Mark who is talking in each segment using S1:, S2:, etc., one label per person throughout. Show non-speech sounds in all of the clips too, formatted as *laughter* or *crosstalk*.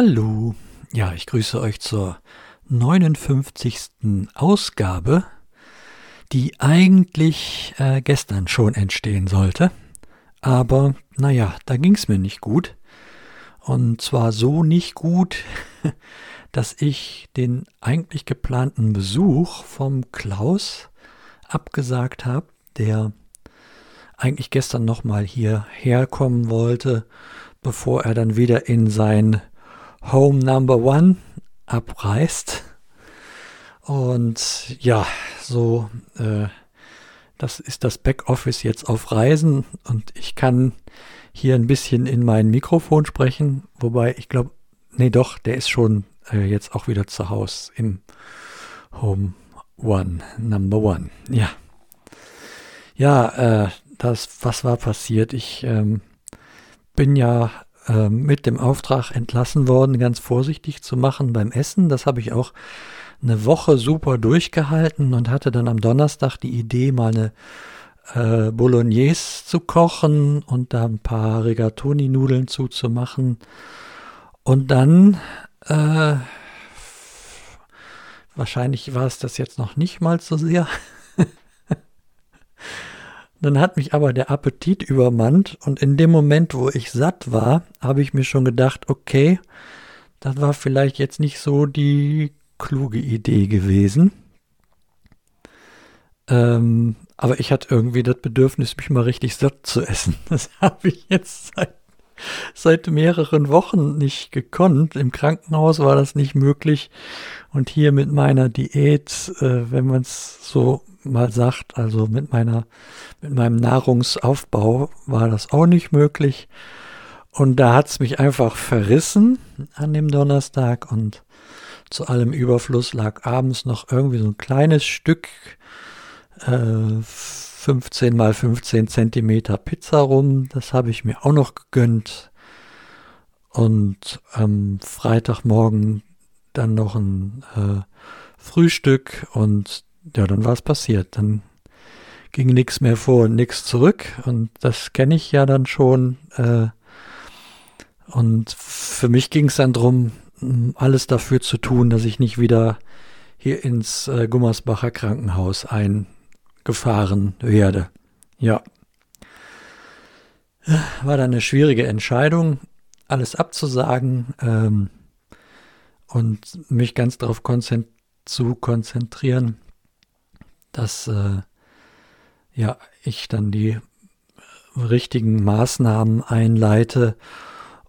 S1: Hallo, ja, ich grüße euch zur 59. Ausgabe, die eigentlich äh, gestern schon entstehen sollte. Aber naja, da ging es mir nicht gut. Und zwar so nicht gut, *laughs* dass ich den eigentlich geplanten Besuch vom Klaus abgesagt habe, der eigentlich gestern nochmal hierher kommen wollte, bevor er dann wieder in sein Home Number One abreist. Und ja, so, äh, das ist das Backoffice jetzt auf Reisen und ich kann hier ein bisschen in mein Mikrofon sprechen, wobei ich glaube, nee doch, der ist schon äh, jetzt auch wieder zu Hause im Home One, Number One. Ja. Ja, äh, das, was war passiert? Ich ähm, bin ja äh, mit dem Auftrag entlassen worden, ganz vorsichtig zu machen beim Essen. Das habe ich auch eine Woche super durchgehalten und hatte dann am Donnerstag die Idee, mal eine äh, Bolognese zu kochen und da ein paar Rigatoni-Nudeln zuzumachen. Und dann, äh, wahrscheinlich war es das jetzt noch nicht mal so sehr. Dann hat mich aber der Appetit übermannt und in dem Moment, wo ich satt war, habe ich mir schon gedacht, okay, das war vielleicht jetzt nicht so die kluge Idee gewesen. Ähm, aber ich hatte irgendwie das Bedürfnis, mich mal richtig satt zu essen. *laughs* Das habe ich jetzt seit, seit mehreren Wochen nicht gekonnt. Im Krankenhaus war das nicht möglich. Und hier mit meiner Diät, äh, wenn man es so mal sagt, also mit meiner, mit meinem Nahrungsaufbau war das auch nicht möglich. Und da hat es mich einfach verrissen an dem Donnerstag und zu allem Überfluss lag abends noch irgendwie so ein kleines Stück äh, 15 mal 15 Zentimeter Pizza rum. Das habe ich mir auch noch gegönnt. Und am Freitagmorgen dann noch ein äh, Frühstück und ja, dann war es passiert. Dann ging nichts mehr vor und nichts zurück. Und das kenne ich ja dann schon. Äh, und für mich ging es dann darum, alles dafür zu tun, dass ich nicht wieder hier ins äh, Gummersbacher Krankenhaus eingefahren werde. Ja. War dann eine schwierige Entscheidung, alles abzusagen ähm, und mich ganz darauf konzent zu konzentrieren, dass äh, ja, ich dann die richtigen Maßnahmen einleite,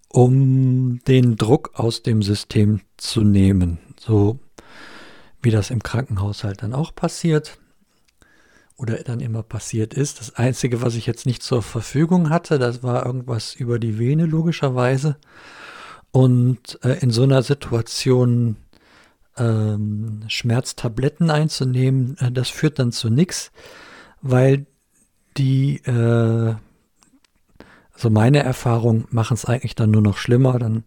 S1: um den Druck aus dem System zu nehmen. So wie das im Krankenhaus halt dann auch passiert oder dann immer passiert ist. Das Einzige, was ich jetzt nicht zur Verfügung hatte, das war irgendwas über die Vene logischerweise. Und äh, in so einer Situation ähm, Schmerztabletten einzunehmen, äh, das führt dann zu nichts, weil die, äh, also meine Erfahrung, machen es eigentlich dann nur noch schlimmer. Dann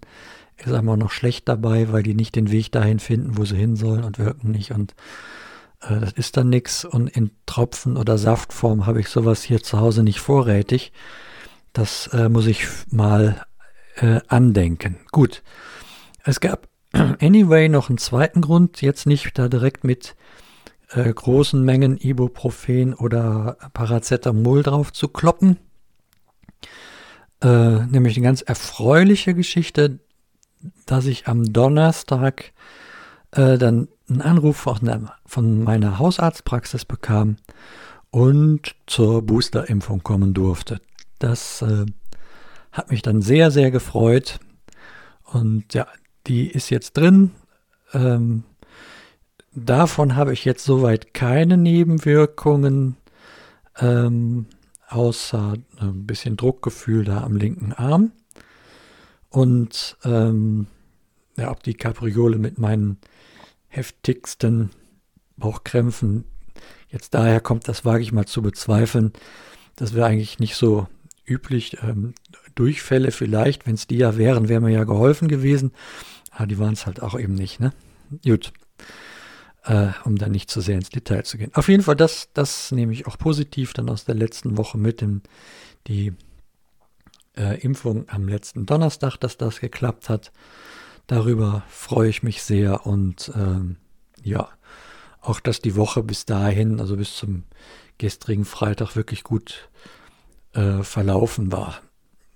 S1: ist einmal noch schlecht dabei, weil die nicht den Weg dahin finden, wo sie hin sollen und wirken nicht. Und äh, das ist dann nichts. Und in Tropfen- oder Saftform habe ich sowas hier zu Hause nicht vorrätig. Das äh, muss ich mal äh, andenken. Gut. Es gab *clears throat* Anyway, noch einen zweiten Grund, jetzt nicht da direkt mit äh, großen Mengen Ibuprofen oder Paracetamol drauf zu kloppen. Äh, nämlich eine ganz erfreuliche Geschichte, dass ich am Donnerstag äh, dann einen Anruf von, der, von meiner Hausarztpraxis bekam und zur Boosterimpfung kommen durfte. Das äh, hat mich dann sehr, sehr gefreut. Und ja, die ist jetzt drin. Ähm, davon habe ich jetzt soweit keine Nebenwirkungen, ähm, außer ein bisschen Druckgefühl da am linken Arm. Und ähm, ja, ob die Kapriole mit meinen heftigsten Bauchkrämpfen jetzt daher kommt, das wage ich mal zu bezweifeln. Das wäre eigentlich nicht so üblich. Ähm, Durchfälle vielleicht, wenn es die ja wären, wäre mir ja geholfen gewesen. Aber die waren es halt auch eben nicht, ne? Gut. Äh, um dann nicht zu sehr ins Detail zu gehen. Auf jeden Fall, das, das nehme ich auch positiv dann aus der letzten Woche mit, in die äh, Impfung am letzten Donnerstag, dass das geklappt hat. Darüber freue ich mich sehr und ähm, ja, auch dass die Woche bis dahin, also bis zum gestrigen Freitag, wirklich gut äh, verlaufen war.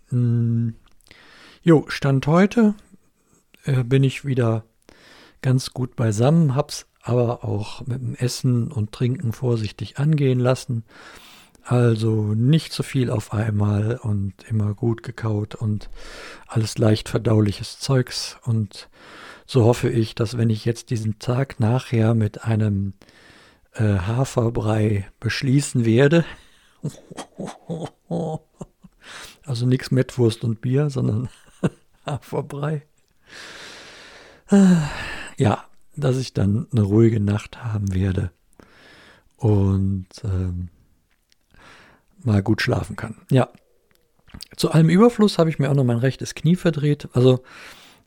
S1: Hm, jo, Stand heute äh, bin ich wieder ganz gut beisammen, hab's aber auch mit dem Essen und Trinken vorsichtig angehen lassen. Also nicht zu viel auf einmal und immer gut gekaut und alles leicht verdauliches Zeugs. Und so hoffe ich, dass wenn ich jetzt diesen Tag nachher mit einem äh, Haferbrei beschließen werde, *laughs* also nichts Mettwurst und Bier, sondern *laughs* Haferbrei, ja, dass ich dann eine ruhige Nacht haben werde. Und ähm, mal gut schlafen kann. Ja. Zu allem Überfluss habe ich mir auch noch mein rechtes Knie verdreht. Also,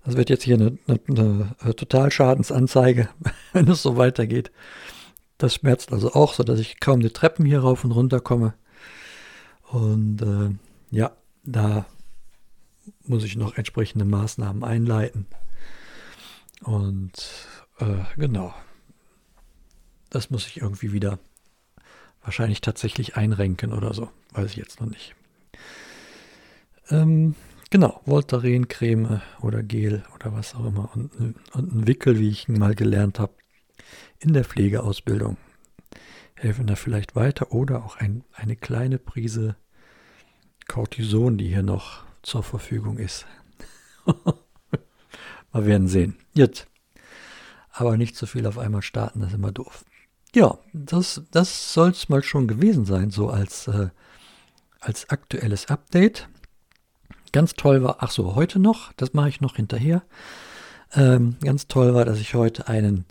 S1: das wird jetzt hier eine, eine, eine Totalschadensanzeige, *laughs* wenn es so weitergeht. Das schmerzt also auch, sodass ich kaum die Treppen hier rauf und runter komme. Und äh, ja, da muss ich noch entsprechende Maßnahmen einleiten. Und äh, genau, das muss ich irgendwie wieder wahrscheinlich tatsächlich einrenken oder so. Weiß ich jetzt noch nicht. Ähm, genau, Voltaren-Creme oder Gel oder was auch immer. Und, und ein Wickel, wie ich ihn mal gelernt habe, in der Pflegeausbildung. Helfen da vielleicht weiter oder auch ein, eine kleine Prise Cortison, die hier noch zur Verfügung ist. *laughs* Mal werden sehen. Jetzt. Aber nicht zu viel auf einmal starten, das ist immer doof. Ja, das, das soll es mal schon gewesen sein, so als, äh, als aktuelles Update. Ganz toll war, ach so, heute noch, das mache ich noch hinterher. Ähm, ganz toll war, dass ich heute einen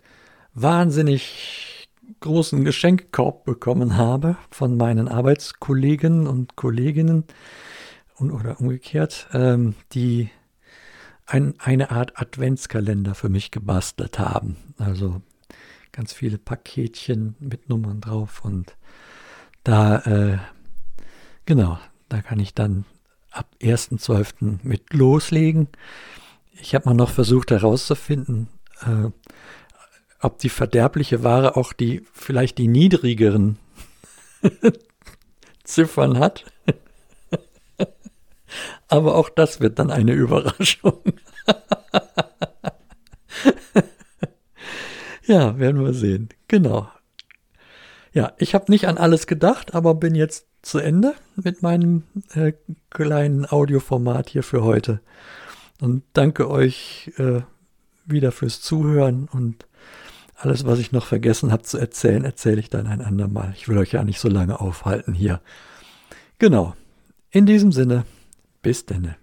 S1: wahnsinnig großen Geschenkkorb bekommen habe von meinen Arbeitskollegen und Kolleginnen und, oder umgekehrt, ähm, die ein, eine Art Adventskalender für mich gebastelt haben. Also ganz viele Paketchen mit Nummern drauf und da, äh, genau, da kann ich dann ab 1.12. mit loslegen. Ich habe mal noch versucht herauszufinden, äh, ob die verderbliche Ware auch die vielleicht die niedrigeren *laughs* Ziffern hat. *laughs* Aber auch das wird dann eine Überraschung. *laughs* Ja, werden wir sehen. Genau. Ja, ich habe nicht an alles gedacht, aber bin jetzt zu Ende mit meinem äh, kleinen Audioformat hier für heute. Und danke euch äh, wieder fürs Zuhören und alles, was ich noch vergessen habe zu erzählen, erzähle ich dann ein andermal. Ich will euch ja nicht so lange aufhalten hier. Genau. In diesem Sinne, bis denne.